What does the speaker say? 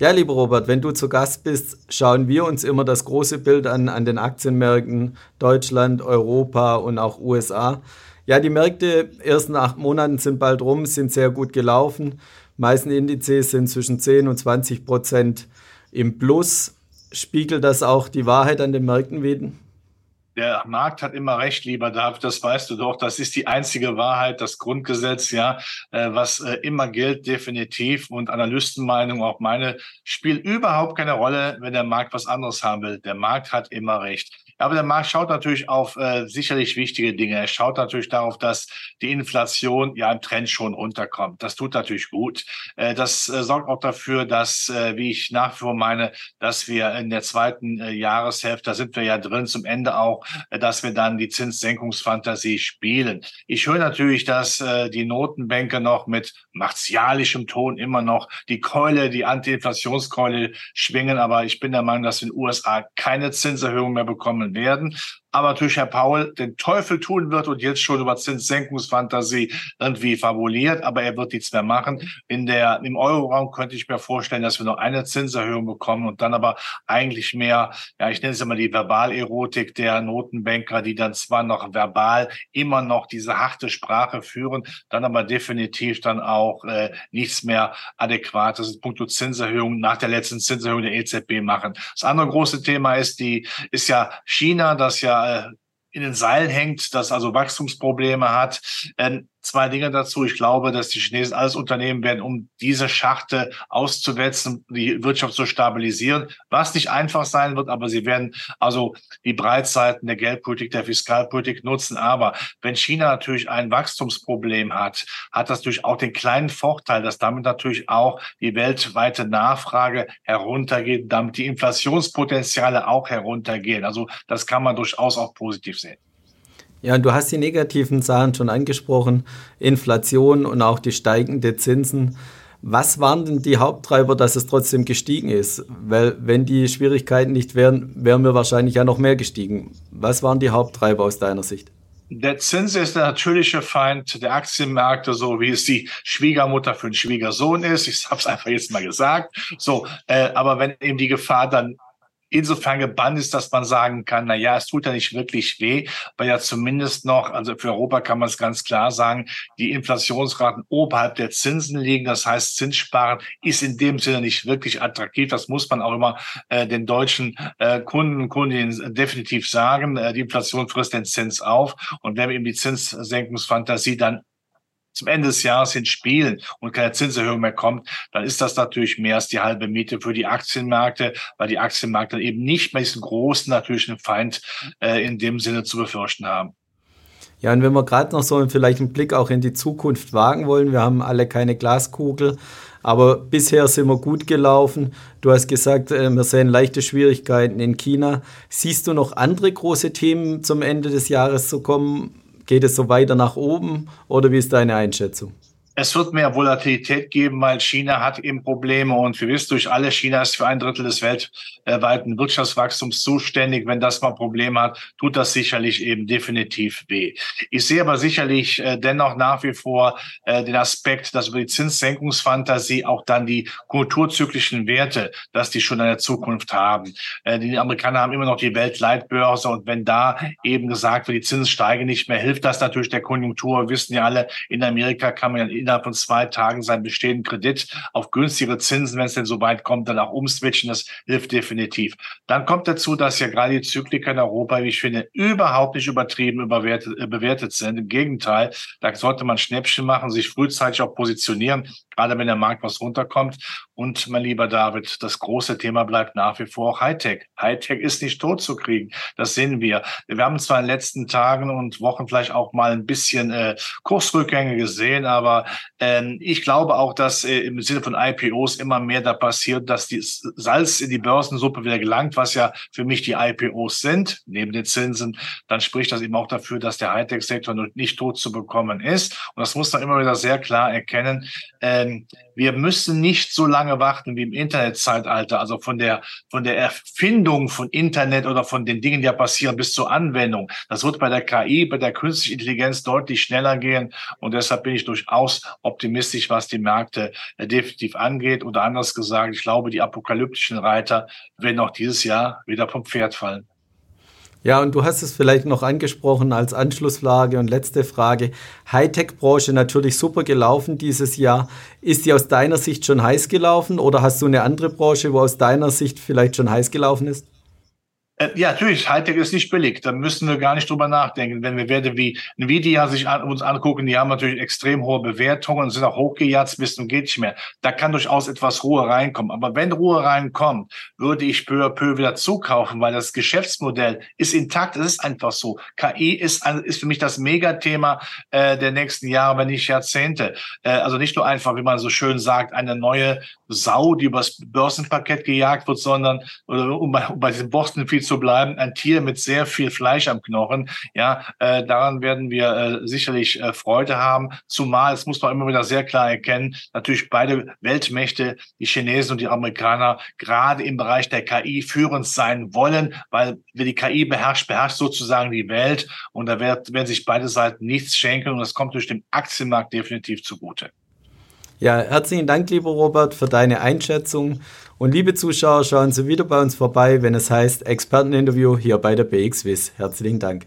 Ja, lieber Robert, wenn du zu Gast bist, schauen wir uns immer das große Bild an, an den Aktienmärkten Deutschland, Europa und auch USA. Ja, die Märkte ersten acht Monaten sind bald rum, sind sehr gut gelaufen. Meisten Indizes sind zwischen 10 und 20 Prozent im Plus. Spiegelt das auch die Wahrheit an den Märkten wieder? Der Markt hat immer recht, lieber David, das weißt du doch. Das ist die einzige Wahrheit, das Grundgesetz, ja, äh, was äh, immer gilt, definitiv. Und Analystenmeinung, auch meine, spielt überhaupt keine Rolle, wenn der Markt was anderes haben will. Der Markt hat immer recht. Aber der Markt schaut natürlich auf äh, sicherlich wichtige Dinge. Er schaut natürlich darauf, dass die Inflation ja im Trend schon runterkommt. Das tut natürlich gut. Äh, das äh, sorgt auch dafür, dass, äh, wie ich nach wie vor meine, dass wir in der zweiten äh, Jahreshälfte, da sind wir ja drin, zum Ende auch, äh, dass wir dann die Zinssenkungsfantasie spielen. Ich höre natürlich, dass äh, die Notenbanker noch mit martialischem Ton immer noch die Keule, die Anti-Inflationskeule schwingen. Aber ich bin der Meinung, dass wir in den USA keine Zinserhöhung mehr bekommen werden aber natürlich Herr Paul den Teufel tun wird und jetzt schon über Zinssenkungsfantasie irgendwie fabuliert, aber er wird nichts mehr machen. In der, im Euroraum könnte ich mir vorstellen, dass wir noch eine Zinserhöhung bekommen und dann aber eigentlich mehr, ja, ich nenne es immer die Verbalerotik der Notenbanker, die dann zwar noch verbal immer noch diese harte Sprache führen, dann aber definitiv dann auch äh, nichts mehr adäquates in puncto Zinserhöhung nach der letzten Zinserhöhung der EZB machen. Das andere große Thema ist die, ist ja China, das ja äh, in den Seilen hängt, das also Wachstumsprobleme hat. Zwei Dinge dazu. Ich glaube, dass die Chinesen alles unternehmen werden, um diese Schachte auszuwetzen, die Wirtschaft zu stabilisieren, was nicht einfach sein wird, aber sie werden also die Breitseiten der Geldpolitik, der Fiskalpolitik nutzen. Aber wenn China natürlich ein Wachstumsproblem hat, hat das natürlich auch den kleinen Vorteil, dass damit natürlich auch die weltweite Nachfrage heruntergeht, damit die Inflationspotenziale auch heruntergehen. Also das kann man durchaus auch positiv sehen. Ja, und du hast die negativen Zahlen schon angesprochen, Inflation und auch die steigenden Zinsen. Was waren denn die Haupttreiber, dass es trotzdem gestiegen ist? Weil wenn die Schwierigkeiten nicht wären, wären wir wahrscheinlich ja noch mehr gestiegen. Was waren die Haupttreiber aus deiner Sicht? Der Zins ist der natürliche Feind der Aktienmärkte, so wie es die Schwiegermutter für den Schwiegersohn ist. Ich habe es einfach jetzt mal gesagt. So, äh, aber wenn eben die Gefahr dann insofern gebannt ist, dass man sagen kann, na ja, es tut ja nicht wirklich weh, weil ja zumindest noch, also für Europa kann man es ganz klar sagen, die Inflationsraten oberhalb der Zinsen liegen. Das heißt, Zinssparen ist in dem Sinne nicht wirklich attraktiv. Das muss man auch immer äh, den deutschen äh, Kunden und Kundinnen definitiv sagen. Äh, die Inflation frisst den Zins auf. Und wenn eben die Zinssenkungsfantasie dann zum Ende des Jahres hin spielen und keine Zinserhöhung mehr kommt, dann ist das natürlich mehr als die halbe Miete für die Aktienmärkte, weil die Aktienmärkte eben nicht mehr diesen großen natürlichen Feind äh, in dem Sinne zu befürchten haben. Ja, und wenn wir gerade noch so vielleicht einen Blick auch in die Zukunft wagen wollen, wir haben alle keine Glaskugel, aber bisher sind wir gut gelaufen. Du hast gesagt, äh, wir sehen leichte Schwierigkeiten in China. Siehst du noch andere große Themen zum Ende des Jahres zu kommen, Geht es so weiter nach oben oder wie ist deine Einschätzung? Es wird mehr Volatilität geben, weil China hat eben Probleme und wir wissen durch alle, China ist für ein Drittel des weltweiten Wirtschaftswachstums zuständig. Wenn das mal Probleme hat, tut das sicherlich eben definitiv weh. Ich sehe aber sicherlich äh, dennoch nach wie vor äh, den Aspekt, dass über die Zinssenkungsfantasie auch dann die kulturzyklischen Werte, dass die schon eine Zukunft haben. Äh, die Amerikaner haben immer noch die Weltleitbörse und wenn da eben gesagt wird, die Zinsen steigen nicht mehr, hilft das natürlich der Konjunktur. Wir wissen ja alle, in Amerika kann man ja innerhalb von zwei Tagen seinen bestehenden Kredit auf günstigere Zinsen, wenn es denn so weit kommt, dann auch umswitchen. Das hilft definitiv. Dann kommt dazu, dass ja gerade die Zykliker in Europa, wie ich finde, überhaupt nicht übertrieben überwertet, äh, bewertet sind. Im Gegenteil, da sollte man Schnäppchen machen, sich frühzeitig auch positionieren, gerade wenn der Markt was runterkommt. Und mein lieber David, das große Thema bleibt nach wie vor auch Hightech. Hightech ist nicht tot zu kriegen. Das sehen wir. Wir haben zwar in den letzten Tagen und Wochen vielleicht auch mal ein bisschen äh, Kursrückgänge gesehen, aber ähm, ich glaube auch, dass äh, im Sinne von IPOs immer mehr da passiert, dass die Salz in die Börsensuppe wieder gelangt, was ja für mich die IPOs sind, neben den Zinsen. Dann spricht das eben auch dafür, dass der Hightech-Sektor nicht tot zu bekommen ist. Und das muss man immer wieder sehr klar erkennen. Ähm, ähm, wir müssen nicht so lange warten wie im Internetzeitalter, also von der, von der Erfindung von Internet oder von den Dingen, die ja passieren, bis zur Anwendung. Das wird bei der KI, bei der künstlichen Intelligenz deutlich schneller gehen. Und deshalb bin ich durchaus optimistisch, was die Märkte äh, definitiv angeht. Oder anders gesagt, ich glaube, die apokalyptischen Reiter werden auch dieses Jahr wieder vom Pferd fallen. Ja, und du hast es vielleicht noch angesprochen als Anschlussfrage und letzte Frage. Hightech-Branche natürlich super gelaufen dieses Jahr. Ist die aus deiner Sicht schon heiß gelaufen oder hast du eine andere Branche, wo aus deiner Sicht vielleicht schon heiß gelaufen ist? Äh, ja, natürlich, Hightech ist nicht billig. Da müssen wir gar nicht drüber nachdenken. Wenn wir Werte wie Nvidia sich an, uns angucken, die haben natürlich extrem hohe Bewertungen und sind auch hochgejatzt bis und geht nicht mehr. Da kann durchaus etwas Ruhe reinkommen. Aber wenn Ruhe reinkommt, würde ich peu à peu wieder zukaufen, weil das Geschäftsmodell ist intakt. Es ist einfach so. KI ist, ist für mich das Megathema äh, der nächsten Jahre, wenn nicht Jahrzehnte. Äh, also nicht nur einfach, wie man so schön sagt, eine neue Sau, die übers Börsenparkett gejagt wird, sondern, oder um bei, um bei diesem Boston viel zu bleiben, ein Tier mit sehr viel Fleisch am Knochen. Ja, äh, daran werden wir äh, sicherlich äh, Freude haben. Zumal, es muss man immer wieder sehr klar erkennen, natürlich beide Weltmächte, die Chinesen und die Amerikaner, gerade im Bereich der KI führend sein wollen, weil wer die KI beherrscht, beherrscht sozusagen die Welt. Und da wird, werden sich beide Seiten nichts schenken. Und das kommt durch den Aktienmarkt definitiv zugute. Ja, herzlichen Dank, lieber Robert, für deine Einschätzung. Und liebe Zuschauer, schauen Sie wieder bei uns vorbei, wenn es heißt Experteninterview hier bei der BXWIS. Herzlichen Dank.